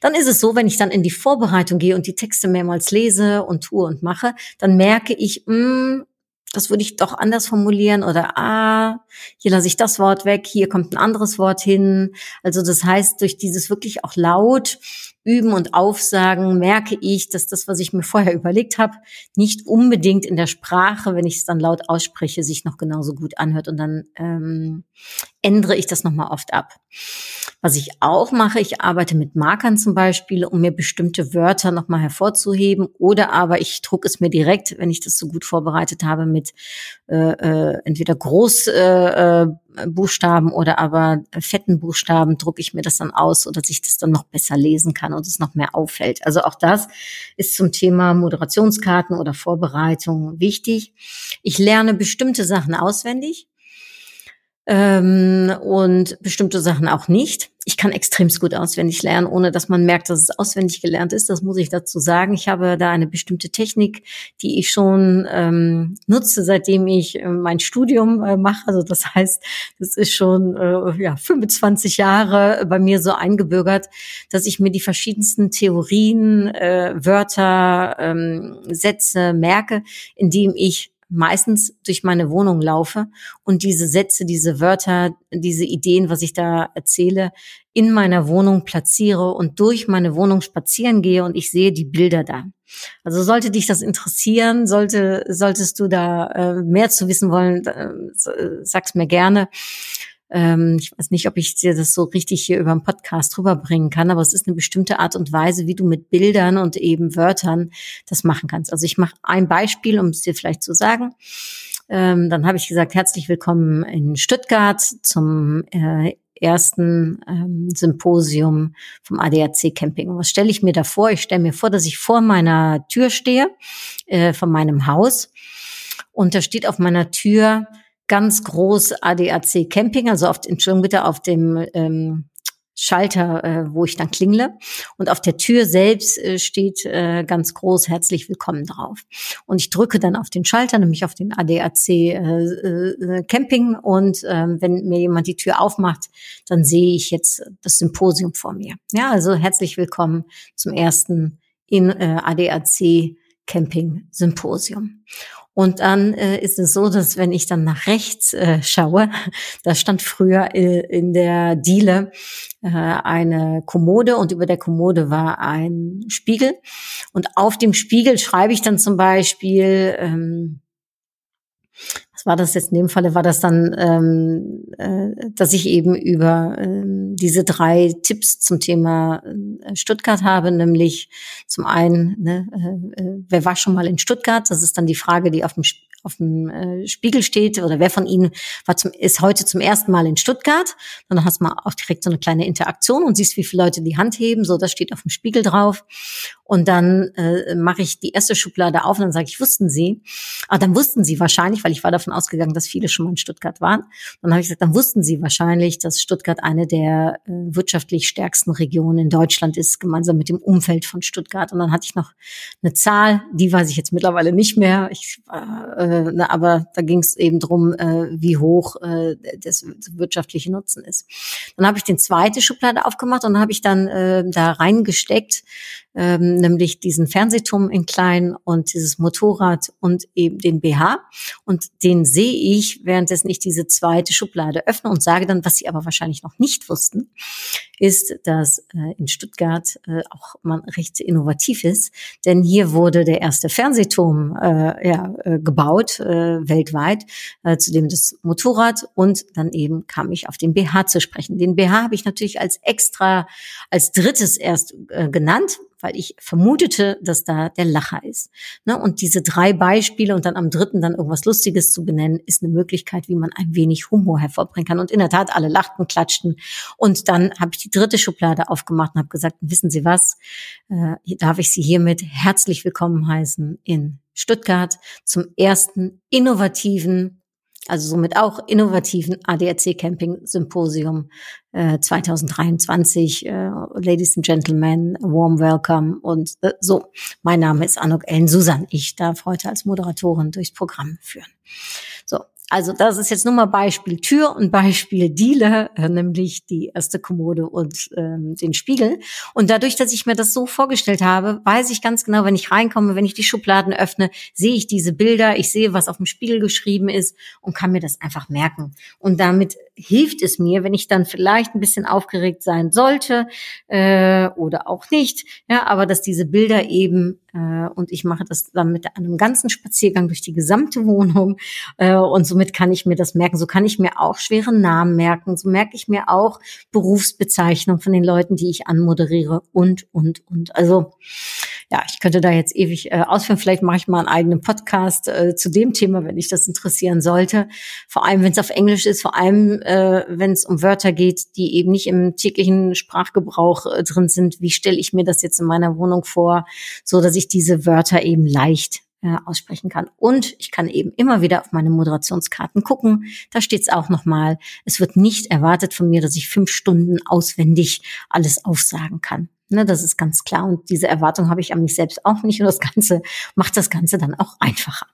Dann ist es so, wenn ich dann in die Vorbereitung gehe und die Texte mehrmals lese und tue und mache, dann merke ich, mh, hm, das würde ich doch anders formulieren oder ah, hier lasse ich das Wort weg, hier kommt ein anderes Wort hin. Also das heißt, durch dieses wirklich auch laut üben und aufsagen merke ich, dass das, was ich mir vorher überlegt habe, nicht unbedingt in der Sprache, wenn ich es dann laut ausspreche, sich noch genauso gut anhört und dann ähm, ändere ich das nochmal oft ab. Was ich auch mache, ich arbeite mit Markern zum Beispiel, um mir bestimmte Wörter nochmal hervorzuheben oder aber ich drucke es mir direkt, wenn ich das so gut vorbereitet habe, mit äh, äh, entweder Großbuchstaben äh, äh, oder aber fetten Buchstaben, drucke ich mir das dann aus, so dass ich das dann noch besser lesen kann und es noch mehr auffällt. Also auch das ist zum Thema Moderationskarten oder Vorbereitung wichtig. Ich lerne bestimmte Sachen auswendig ähm, und bestimmte Sachen auch nicht. Ich kann extremst gut auswendig lernen, ohne dass man merkt, dass es auswendig gelernt ist. Das muss ich dazu sagen. Ich habe da eine bestimmte Technik, die ich schon ähm, nutze, seitdem ich äh, mein Studium äh, mache. Also das heißt, das ist schon äh, ja 25 Jahre bei mir so eingebürgert, dass ich mir die verschiedensten Theorien, äh, Wörter, ähm, Sätze merke, indem ich meistens durch meine Wohnung laufe und diese Sätze, diese Wörter, diese Ideen, was ich da erzähle, in meiner Wohnung platziere und durch meine Wohnung spazieren gehe und ich sehe die Bilder da. Also sollte dich das interessieren, sollte, solltest du da äh, mehr zu wissen wollen, äh, sag's mir gerne. Ähm, ich weiß nicht, ob ich dir das so richtig hier über einen Podcast rüberbringen kann, aber es ist eine bestimmte Art und Weise, wie du mit Bildern und eben Wörtern das machen kannst. Also ich mache ein Beispiel, um es dir vielleicht zu sagen. Ähm, dann habe ich gesagt, herzlich willkommen in Stuttgart zum äh, ersten ähm, Symposium vom ADAC Camping. Was stelle ich mir da vor? Ich stelle mir vor, dass ich vor meiner Tür stehe, äh, von meinem Haus. Und da steht auf meiner Tür ganz groß ADAC Camping, also auf, Entschuldigung bitte, auf dem ähm, Schalter, äh, wo ich dann klingle. Und auf der Tür selbst äh, steht äh, ganz groß herzlich willkommen drauf. Und ich drücke dann auf den Schalter, nämlich auf den ADAC äh, äh, Camping. Und äh, wenn mir jemand die Tür aufmacht, dann sehe ich jetzt das Symposium vor mir. Ja, also herzlich willkommen zum ersten in äh, ADAC Camping Symposium. Und dann äh, ist es so, dass wenn ich dann nach rechts äh, schaue, da stand früher äh, in der Diele äh, eine Kommode und über der Kommode war ein Spiegel. Und auf dem Spiegel schreibe ich dann zum Beispiel, ähm, war das jetzt in dem Falle, war das dann, ähm, äh, dass ich eben über ähm, diese drei Tipps zum Thema äh, Stuttgart habe, nämlich zum einen, ne, äh, äh wer war schon mal in Stuttgart? Das ist dann die Frage, die auf dem auf dem äh, Spiegel steht oder wer von Ihnen war zum, ist heute zum ersten Mal in Stuttgart. Dann hast du mal auch direkt so eine kleine Interaktion und siehst, wie viele Leute die Hand heben. So, das steht auf dem Spiegel drauf. Und dann äh, mache ich die erste Schublade auf und dann sage ich, wussten Sie? Ah, dann wussten Sie wahrscheinlich, weil ich war davon ausgegangen, dass viele schon mal in Stuttgart waren. Dann habe ich gesagt, dann wussten Sie wahrscheinlich, dass Stuttgart eine der äh, wirtschaftlich stärksten Regionen in Deutschland ist, gemeinsam mit dem Umfeld von Stuttgart. Und dann hatte ich noch eine Zahl, die weiß ich jetzt mittlerweile nicht mehr. Ich, äh, äh, na, aber da ging es eben drum, äh, wie hoch äh, das, wirtschaftliche Nutzen ist. Dann habe ich den zweite Schublade aufgemacht und habe ich dann äh, da reingesteckt, ähm, nämlich diesen Fernsehturm in klein und dieses Motorrad und eben den BH. Und den sehe ich, währenddessen ich diese zweite Schublade öffne und sage dann, was Sie aber wahrscheinlich noch nicht wussten, ist, dass äh, in Stuttgart äh, auch man recht innovativ ist, denn hier wurde der erste Fernsehturm äh, ja, äh, gebaut äh, weltweit, äh, zudem das Motorrad und dann eben kam ich auf den BH zu sprechen. Den BH habe ich natürlich als extra, als drittes erst äh, genannt, weil ich vermutete, dass da der Lacher ist. Ne? Und diese drei Beispiele und dann am dritten dann irgendwas Lustiges zu benennen, ist eine Möglichkeit, wie man ein wenig Humor hervorbringen kann. Und in der Tat, alle lachten, klatschten. Und dann habe ich die dritte Schublade aufgemacht und habe gesagt, wissen Sie was, äh, darf ich Sie hiermit herzlich willkommen heißen in Stuttgart zum ersten innovativen also somit auch innovativen ADAC Camping Symposium äh, 2023. Äh, Ladies and Gentlemen, warm welcome und äh, so. Mein Name ist Anuk Ellen Susan. Ich darf heute als Moderatorin durchs Programm führen. So, also das ist jetzt nur mal Beispiel Tür und Beispiel Diele, äh, nämlich die erste Kommode und ähm, den Spiegel. Und dadurch, dass ich mir das so vorgestellt habe, weiß ich ganz genau, wenn ich reinkomme, wenn ich die Schubladen öffne, sehe ich diese Bilder, ich sehe, was auf dem Spiegel geschrieben ist und kann mir das einfach merken. Und damit hilft es mir, wenn ich dann vielleicht ein bisschen aufgeregt sein sollte äh, oder auch nicht, ja, aber dass diese Bilder eben äh, und ich mache das dann mit einem ganzen Spaziergang durch die gesamte Wohnung äh, und somit kann ich mir das merken. So kann ich mir auch schwere Namen merken, so merke ich mir auch Berufsbezeichnungen von den Leuten, die ich anmoderiere und und und. Also ja, ich könnte da jetzt ewig äh, ausführen. Vielleicht mache ich mal einen eigenen Podcast äh, zu dem Thema, wenn ich das interessieren sollte. Vor allem, wenn es auf Englisch ist, vor allem, äh, wenn es um Wörter geht, die eben nicht im täglichen Sprachgebrauch äh, drin sind. Wie stelle ich mir das jetzt in meiner Wohnung vor, so dass ich diese Wörter eben leicht äh, aussprechen kann. Und ich kann eben immer wieder auf meine Moderationskarten gucken. Da steht es auch nochmal. Es wird nicht erwartet von mir, dass ich fünf Stunden auswendig alles aufsagen kann. Ne, das ist ganz klar. Und diese Erwartung habe ich an mich selbst auch nicht. Und das Ganze macht das Ganze dann auch einfacher.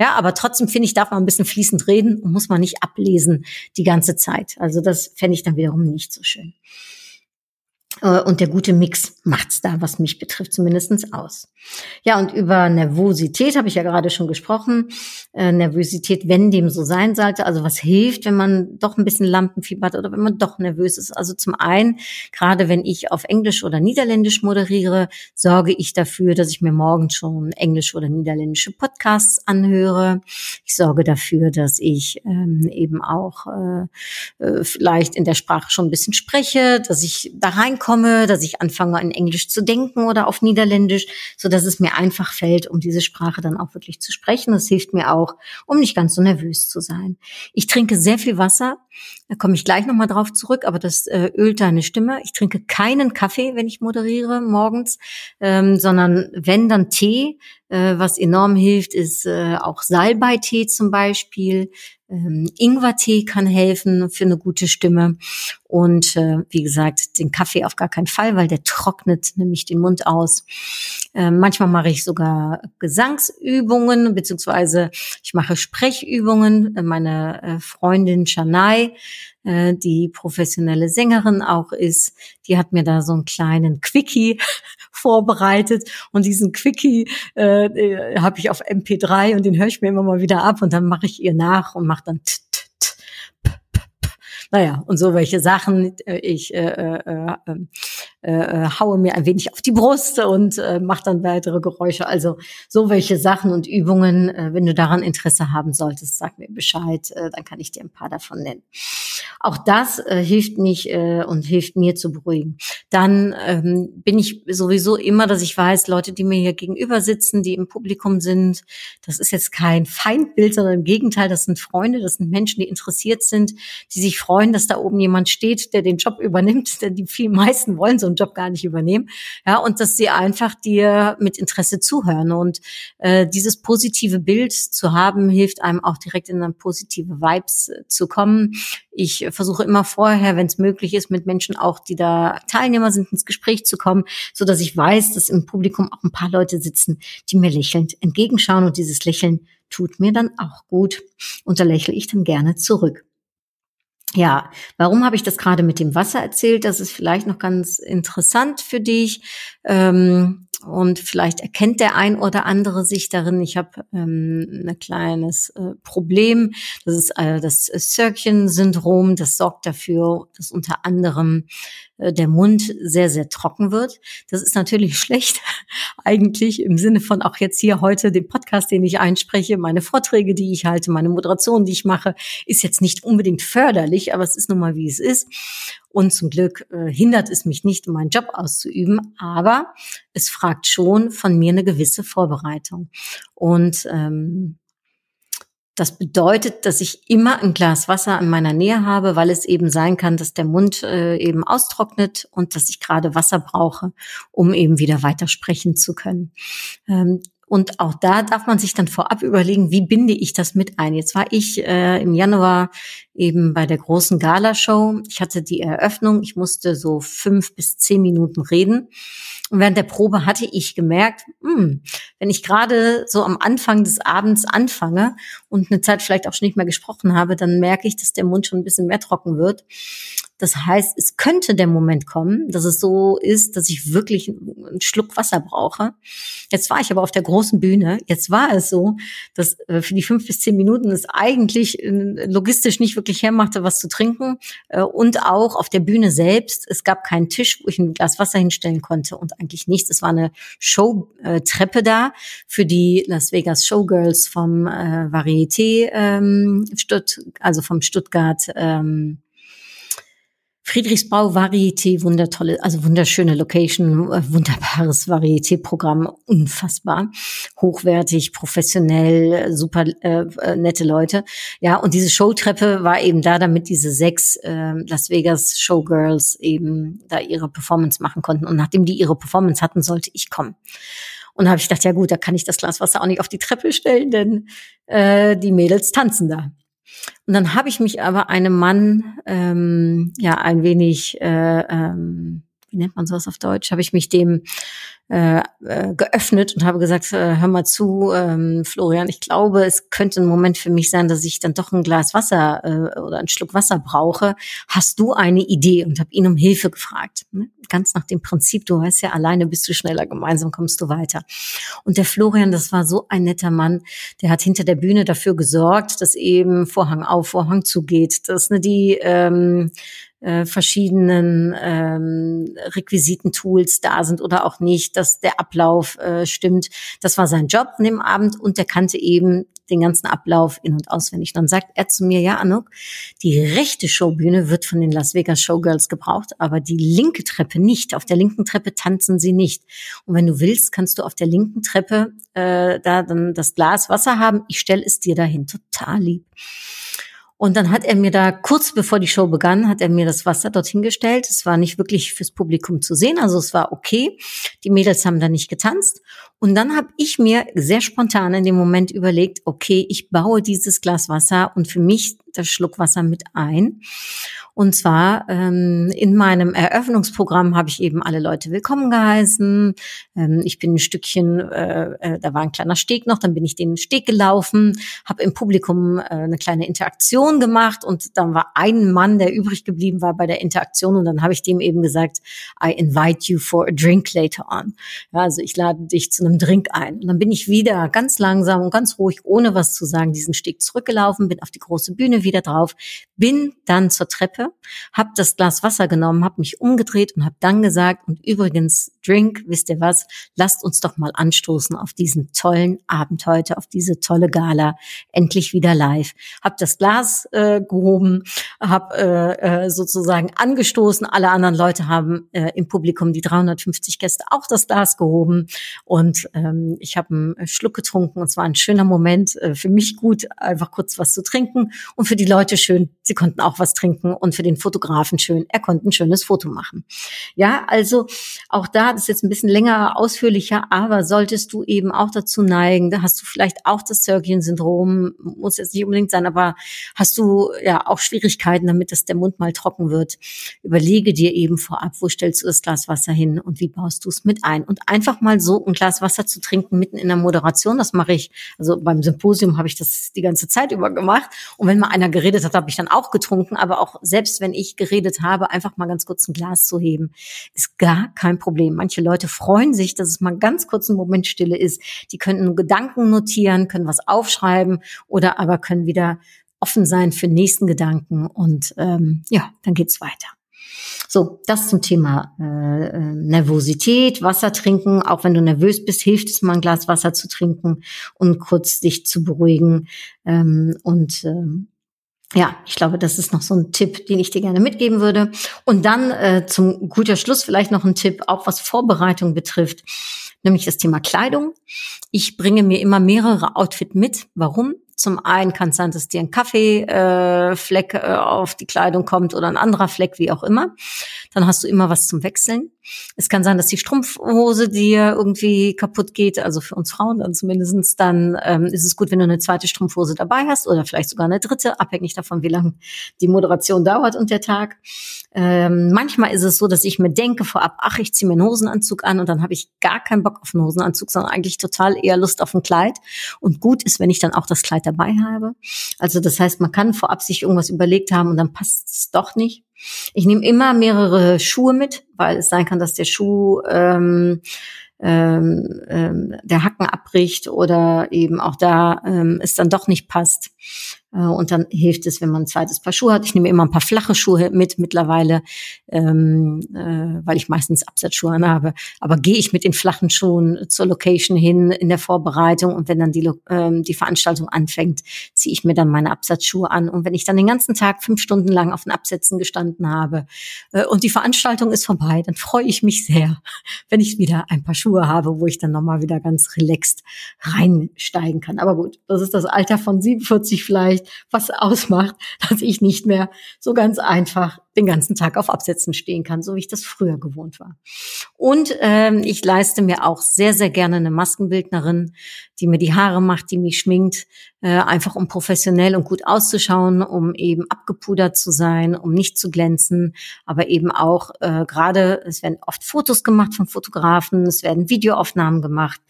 Ja, aber trotzdem finde ich, darf man ein bisschen fließend reden und muss man nicht ablesen die ganze Zeit. Also das fände ich dann wiederum nicht so schön. Äh, und der gute Mix macht's da, was mich betrifft, zumindestens aus. Ja, und über Nervosität habe ich ja gerade schon gesprochen. Äh, Nervosität, wenn dem so sein sollte. Also was hilft, wenn man doch ein bisschen Lampenfieber hat oder wenn man doch nervös ist. Also zum einen, gerade wenn ich auf Englisch oder Niederländisch moderiere, sorge ich dafür, dass ich mir morgens schon Englisch oder niederländische Podcasts anhöre. Ich sorge dafür, dass ich ähm, eben auch äh, äh vielleicht in der Sprache schon ein bisschen spreche, dass ich da reinkomme komme, dass ich anfange in Englisch zu denken oder auf Niederländisch, so dass es mir einfach fällt, um diese Sprache dann auch wirklich zu sprechen. Das hilft mir auch, um nicht ganz so nervös zu sein. Ich trinke sehr viel Wasser. Da komme ich gleich nochmal drauf zurück, aber das äh, ölt deine Stimme. Ich trinke keinen Kaffee, wenn ich moderiere morgens, ähm, sondern wenn dann Tee. Äh, was enorm hilft, ist äh, auch Salbeitee zum Beispiel. Ähm, Ingwertee kann helfen für eine gute Stimme. Und äh, wie gesagt, den Kaffee auf gar keinen Fall, weil der trocknet nämlich den Mund aus. Äh, manchmal mache ich sogar Gesangsübungen, beziehungsweise ich mache Sprechübungen. Meine äh, Freundin Shanai, äh, die professionelle Sängerin auch ist, die hat mir da so einen kleinen Quickie vorbereitet und diesen Quickie äh, äh habe ich auf MP3 und den höre ich mir immer mal wieder ab und dann mache ich ihr nach und mache dann t. naja und so welche Sachen äh, ich äh, äh, äh, äh, haue mir ein wenig auf die Brust und äh, mache dann weitere Geräusche. Also so welche Sachen und Übungen, äh, wenn du daran Interesse haben solltest, sag mir Bescheid, äh, dann kann ich dir ein paar davon nennen. Auch das äh, hilft mich äh, und hilft mir zu beruhigen. Dann ähm, bin ich sowieso immer, dass ich weiß, Leute, die mir hier gegenüber sitzen, die im Publikum sind, das ist jetzt kein Feindbild, sondern im Gegenteil, das sind Freunde, das sind Menschen, die interessiert sind, die sich freuen, dass da oben jemand steht, der den Job übernimmt, denn die viel meisten wollen so einen Job gar nicht übernehmen. Ja, und dass sie einfach dir mit Interesse zuhören. Und äh, dieses positive Bild zu haben, hilft einem auch direkt in eine positive Vibes äh, zu kommen. Ich versuche immer vorher, wenn es möglich ist, mit Menschen auch, die da Teilnehmer sind, ins Gespräch zu kommen, so dass ich weiß, dass im Publikum auch ein paar Leute sitzen, die mir lächelnd entgegenschauen und dieses Lächeln tut mir dann auch gut. Und da lächle ich dann gerne zurück. Ja, warum habe ich das gerade mit dem Wasser erzählt? Das ist vielleicht noch ganz interessant für dich. Ähm, und vielleicht erkennt der ein oder andere sich darin. Ich habe ähm, ein kleines äh, Problem. Das ist äh, das Sörchen-Syndrom. Das sorgt dafür, dass unter anderem äh, der Mund sehr, sehr trocken wird. Das ist natürlich schlecht, eigentlich im Sinne von auch jetzt hier heute den Podcast, den ich einspreche, meine Vorträge, die ich halte, meine Moderation, die ich mache, ist jetzt nicht unbedingt förderlich, aber es ist nun mal, wie es ist. Und zum Glück äh, hindert es mich nicht, meinen Job auszuüben, aber es fragt schon von mir eine gewisse Vorbereitung. Und ähm, das bedeutet, dass ich immer ein Glas Wasser in meiner Nähe habe, weil es eben sein kann, dass der Mund äh, eben austrocknet und dass ich gerade Wasser brauche, um eben wieder weiter sprechen zu können. Ähm, und auch da darf man sich dann vorab überlegen, wie binde ich das mit ein. Jetzt war ich äh, im Januar eben bei der großen Galashow. Ich hatte die Eröffnung. Ich musste so fünf bis zehn Minuten reden. Und während der Probe hatte ich gemerkt, hm, wenn ich gerade so am Anfang des Abends anfange und eine Zeit vielleicht auch schon nicht mehr gesprochen habe, dann merke ich, dass der Mund schon ein bisschen mehr trocken wird. Das heißt, es könnte der Moment kommen, dass es so ist, dass ich wirklich einen Schluck Wasser brauche. Jetzt war ich aber auf der großen Bühne. Jetzt war es so, dass äh, für die fünf bis zehn Minuten es eigentlich äh, logistisch nicht wirklich hermachte, was zu trinken. Äh, und auch auf der Bühne selbst. Es gab keinen Tisch, wo ich ein Glas Wasser hinstellen konnte und eigentlich nichts. Es war eine Showtreppe da für die Las Vegas Showgirls vom Varieté, ähm, Stutt also vom Stuttgart, ähm, Friedrichsbau Varieté, wundertolle, also wunderschöne Location, äh, wunderbares Varieté-Programm, unfassbar, hochwertig, professionell, super äh, äh, nette Leute. Ja, und diese Showtreppe war eben da, damit diese sechs äh, Las Vegas Showgirls eben da ihre Performance machen konnten. Und nachdem die ihre Performance hatten, sollte ich kommen. Und da habe ich gedacht, ja gut, da kann ich das Glas Wasser auch nicht auf die Treppe stellen, denn äh, die Mädels tanzen da. Und dann habe ich mich aber einem Mann ähm, ja ein wenig, äh, ähm, wie nennt man sowas auf Deutsch, habe ich mich dem äh, äh, geöffnet und habe gesagt, äh, hör mal zu, ähm, Florian, ich glaube, es könnte ein Moment für mich sein, dass ich dann doch ein Glas Wasser äh, oder einen Schluck Wasser brauche. Hast du eine Idee? Und habe ihn um Hilfe gefragt. Ne? Ganz nach dem Prinzip, du weißt ja, alleine bist du schneller, gemeinsam kommst du weiter. Und der Florian, das war so ein netter Mann, der hat hinter der Bühne dafür gesorgt, dass eben Vorhang auf, Vorhang zugeht, dass ne, die ähm, äh, verschiedenen ähm, Requisitentools da sind oder auch nicht, dass der Ablauf äh, stimmt. Das war sein Job an dem Abend und der kannte eben den ganzen Ablauf in- und auswendig. Dann sagt er zu mir, ja, Anuk, die rechte Showbühne wird von den Las Vegas Showgirls gebraucht, aber die linke Treppe nicht. Auf der linken Treppe tanzen sie nicht. Und wenn du willst, kannst du auf der linken Treppe äh, da dann das Glas Wasser haben. Ich stelle es dir dahin. Total lieb. Und dann hat er mir da kurz bevor die Show begann, hat er mir das Wasser dorthin gestellt. Es war nicht wirklich fürs Publikum zu sehen, also es war okay. Die Mädels haben da nicht getanzt. Und dann habe ich mir sehr spontan in dem Moment überlegt, okay, ich baue dieses Glas Wasser und für mich das Schluck mit ein. Und zwar ähm, in meinem Eröffnungsprogramm habe ich eben alle Leute willkommen geheißen. Ähm, ich bin ein Stückchen, äh, äh, da war ein kleiner Steg noch, dann bin ich den Steg gelaufen, habe im Publikum äh, eine kleine Interaktion gemacht und dann war ein Mann, der übrig geblieben war bei der Interaktion und dann habe ich dem eben gesagt, I invite you for a drink later on. Ja, also ich lade dich zu einem Drink ein. Und dann bin ich wieder ganz langsam und ganz ruhig, ohne was zu sagen, diesen Steg zurückgelaufen, bin auf die große Bühne wieder drauf, bin dann zur Treppe, habe das Glas Wasser genommen, habe mich umgedreht und habe dann gesagt, und übrigens, Drink, wisst ihr was, lasst uns doch mal anstoßen auf diesen tollen Abend heute, auf diese tolle Gala, endlich wieder live. Hab das Glas äh, gehoben, habe äh, äh, sozusagen angestoßen, alle anderen Leute haben äh, im Publikum, die 350 Gäste, auch das Glas gehoben. Und ähm, ich habe einen Schluck getrunken. Und es war ein schöner Moment, äh, für mich gut, einfach kurz was zu trinken und für die Leute schön, sie konnten auch was trinken und für den Fotografen schön, er konnte ein schönes Foto machen. Ja, also auch da, das ist jetzt ein bisschen länger, ausführlicher, aber solltest du eben auch dazu neigen, da hast du vielleicht auch das Sörgien-Syndrom, muss jetzt nicht unbedingt sein, aber hast du ja auch Schwierigkeiten damit, dass der Mund mal trocken wird. Überlege dir eben vorab, wo stellst du das Glas Wasser hin und wie baust du es mit ein. Und einfach mal so ein Glas Wasser zu trinken mitten in der Moderation, das mache ich, also beim Symposium habe ich das die ganze Zeit über gemacht. Und wenn mal einer geredet hat, habe ich dann auch getrunken, aber auch selbst wenn ich geredet habe, einfach mal ganz kurz ein Glas zu heben, ist gar kein Problem. Manche Leute freuen sich, dass es mal ganz kurz ein Moment Stille ist. Die können Gedanken notieren, können was aufschreiben oder aber können wieder offen sein für nächsten Gedanken und ähm, ja, dann geht's weiter. So, das zum Thema äh, äh, Nervosität, Wasser trinken. Auch wenn du nervös bist, hilft es mal ein Glas Wasser zu trinken und kurz dich zu beruhigen. Ähm, und ähm, ja, ich glaube, das ist noch so ein Tipp, den ich dir gerne mitgeben würde. Und dann äh, zum guter Schluss vielleicht noch ein Tipp, auch was Vorbereitung betrifft, nämlich das Thema Kleidung. Ich bringe mir immer mehrere Outfit mit. Warum? Zum einen kann es sein, dass dir ein Kaffeefleck äh, auf die Kleidung kommt oder ein anderer Fleck, wie auch immer. Dann hast du immer was zum Wechseln. Es kann sein, dass die Strumpfhose dir irgendwie kaputt geht, also für uns Frauen dann zumindestens. Dann ähm, ist es gut, wenn du eine zweite Strumpfhose dabei hast oder vielleicht sogar eine dritte, abhängig davon, wie lange die Moderation dauert und der Tag. Ähm, manchmal ist es so, dass ich mir denke vorab, ach, ich ziehe mir einen Hosenanzug an und dann habe ich gar keinen Bock auf einen Hosenanzug, sondern eigentlich total eher Lust auf ein Kleid. Und gut ist, wenn ich dann auch das Kleid dabei habe. Also das heißt, man kann vorab sich irgendwas überlegt haben und dann passt es doch nicht. Ich nehme immer mehrere Schuhe mit, weil es sein kann, dass der Schuh ähm, ähm, ähm, der Hacken abbricht oder eben auch da ähm, es dann doch nicht passt. Äh, und dann hilft es, wenn man ein zweites Paar Schuhe hat. Ich nehme immer ein paar flache Schuhe mit mittlerweile, ähm, äh, weil ich meistens Absatzschuhe anhabe. Aber gehe ich mit den flachen Schuhen zur Location hin in der Vorbereitung und wenn dann die, ähm, die Veranstaltung anfängt, ziehe ich mir dann meine Absatzschuhe an. Und wenn ich dann den ganzen Tag fünf Stunden lang auf den Absätzen gestanden habe äh, und die Veranstaltung ist vorbei, dann freue ich mich sehr, wenn ich wieder ein paar Schuhe habe, wo ich dann nochmal wieder ganz relaxed reinsteigen kann. Aber gut, das ist das Alter von 47 vielleicht vielleicht was ausmacht, dass ich nicht mehr so ganz einfach den ganzen Tag auf Absätzen stehen kann, so wie ich das früher gewohnt war. Und ähm, ich leiste mir auch sehr, sehr gerne eine Maskenbildnerin, die mir die Haare macht, die mich schminkt, äh, einfach um professionell und gut auszuschauen, um eben abgepudert zu sein, um nicht zu glänzen, aber eben auch äh, gerade, es werden oft Fotos gemacht von Fotografen, es werden Videoaufnahmen gemacht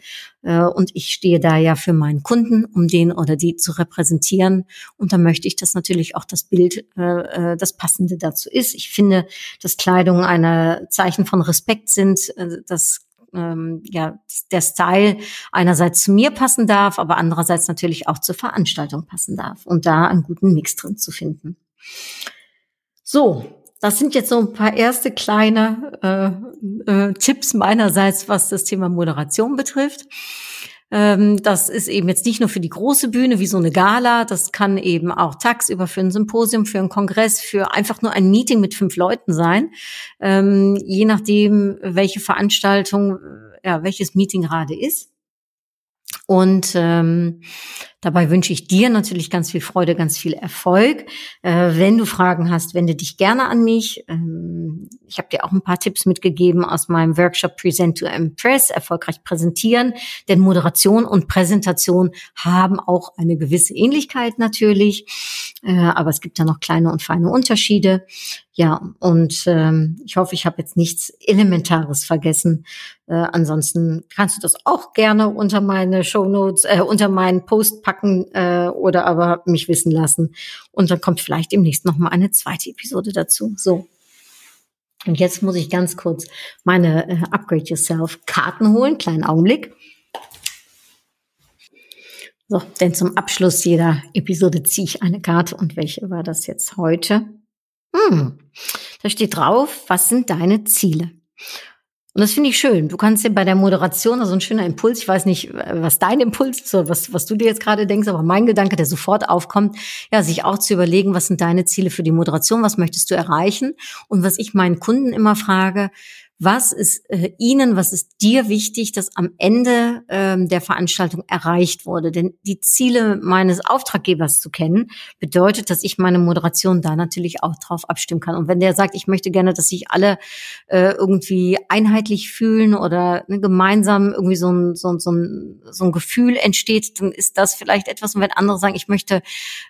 äh, und ich stehe da ja für meinen Kunden, um den oder die zu repräsentieren und da möchte ich, dass natürlich auch das Bild äh, äh das Passende dazu ist. Ich finde, dass Kleidung eine Zeichen von Respekt sind, äh, dass ähm, ja der Style einerseits zu mir passen darf, aber andererseits natürlich auch zur Veranstaltung passen darf und da einen guten Mix drin zu finden. So, das sind jetzt so ein paar erste kleine äh, äh, Tipps meinerseits, was das Thema Moderation betrifft. Ähm, das ist eben jetzt nicht nur für die große Bühne wie so eine Gala, das kann eben auch tagsüber für ein Symposium, für einen Kongress, für einfach nur ein Meeting mit fünf Leuten sein. Ähm, je nachdem, welche Veranstaltung, ja, welches Meeting gerade ist. Und ähm, dabei wünsche ich dir natürlich ganz viel Freude, ganz viel Erfolg. Äh, wenn du Fragen hast, wende dich gerne an mich. Ähm, ich habe dir auch ein paar Tipps mitgegeben aus meinem Workshop Present to Impress, erfolgreich präsentieren. Denn Moderation und Präsentation haben auch eine gewisse Ähnlichkeit natürlich, äh, aber es gibt da noch kleine und feine Unterschiede. Ja, und ähm, ich hoffe, ich habe jetzt nichts Elementares vergessen. Äh, ansonsten kannst du das auch gerne unter meine Show Notes, äh, unter meinen Post packen äh, oder aber mich wissen lassen. Und dann kommt vielleicht demnächst noch mal eine zweite Episode dazu. So. Und jetzt muss ich ganz kurz meine äh, Upgrade Yourself Karten holen. Kleinen Augenblick. So, denn zum Abschluss jeder Episode ziehe ich eine Karte. Und welche war das jetzt heute? Hm, da steht drauf, was sind deine Ziele? Und das finde ich schön. Du kannst ja bei der Moderation, also ein schöner Impuls, ich weiß nicht, was dein Impuls ist was, was du dir jetzt gerade denkst, aber mein Gedanke, der sofort aufkommt, ja, sich auch zu überlegen, was sind deine Ziele für die Moderation, was möchtest du erreichen? Und was ich meinen Kunden immer frage, was ist äh, Ihnen, was ist dir wichtig, dass am Ende ähm, der Veranstaltung erreicht wurde? Denn die Ziele meines Auftraggebers zu kennen, bedeutet, dass ich meine Moderation da natürlich auch drauf abstimmen kann. Und wenn der sagt, ich möchte gerne, dass sich alle äh, irgendwie einheitlich fühlen oder ne, gemeinsam irgendwie so ein, so, ein, so, ein, so ein Gefühl entsteht, dann ist das vielleicht etwas. Und wenn andere sagen, ich möchte,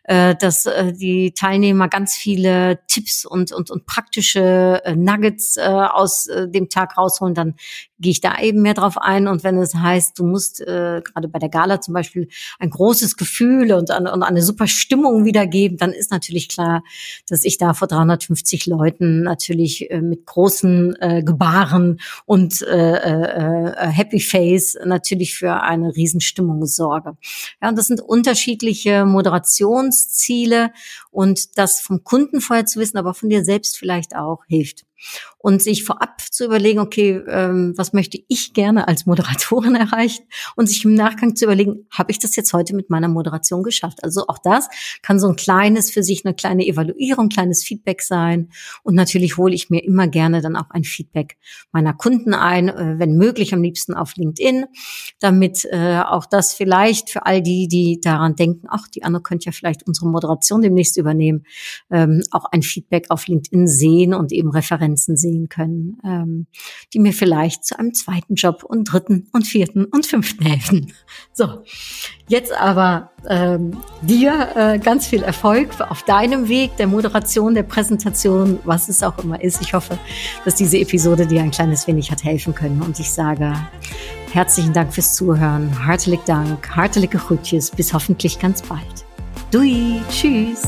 äh, dass äh, die Teilnehmer ganz viele Tipps und, und, und praktische äh, Nuggets äh, aus äh, dem dem Tag rausholen, dann gehe ich da eben mehr drauf ein. Und wenn es heißt, du musst äh, gerade bei der Gala zum Beispiel ein großes Gefühl und, und eine super Stimmung wiedergeben, dann ist natürlich klar, dass ich da vor 350 Leuten natürlich äh, mit großen äh, Gebaren und äh, äh, äh, Happy Face natürlich für eine Riesenstimmung sorge. Ja, und das sind unterschiedliche Moderationsziele und das vom Kunden vorher zu wissen, aber von dir selbst vielleicht auch hilft und sich vorab zu überlegen, okay, ähm, was möchte ich gerne als Moderatorin erreichen und sich im Nachgang zu überlegen, habe ich das jetzt heute mit meiner Moderation geschafft? Also auch das kann so ein kleines für sich eine kleine Evaluierung, kleines Feedback sein und natürlich hole ich mir immer gerne dann auch ein Feedback meiner Kunden ein, äh, wenn möglich am liebsten auf LinkedIn, damit äh, auch das vielleicht für all die, die daran denken, ach, die Anne könnte ja vielleicht unsere Moderation demnächst übernehmen, ähm, auch ein Feedback auf LinkedIn sehen und eben Referenzen sehen können, ähm, die mir vielleicht zu einem zweiten Job und dritten und vierten und fünften helfen. So, jetzt aber ähm, dir äh, ganz viel Erfolg auf deinem Weg der Moderation, der Präsentation, was es auch immer ist. Ich hoffe, dass diese Episode dir ein kleines wenig hat helfen können und ich sage herzlichen Dank fürs Zuhören, hartelijk Dank, hartelijke groetjes, bis hoffentlich ganz bald. Dui, tschüss.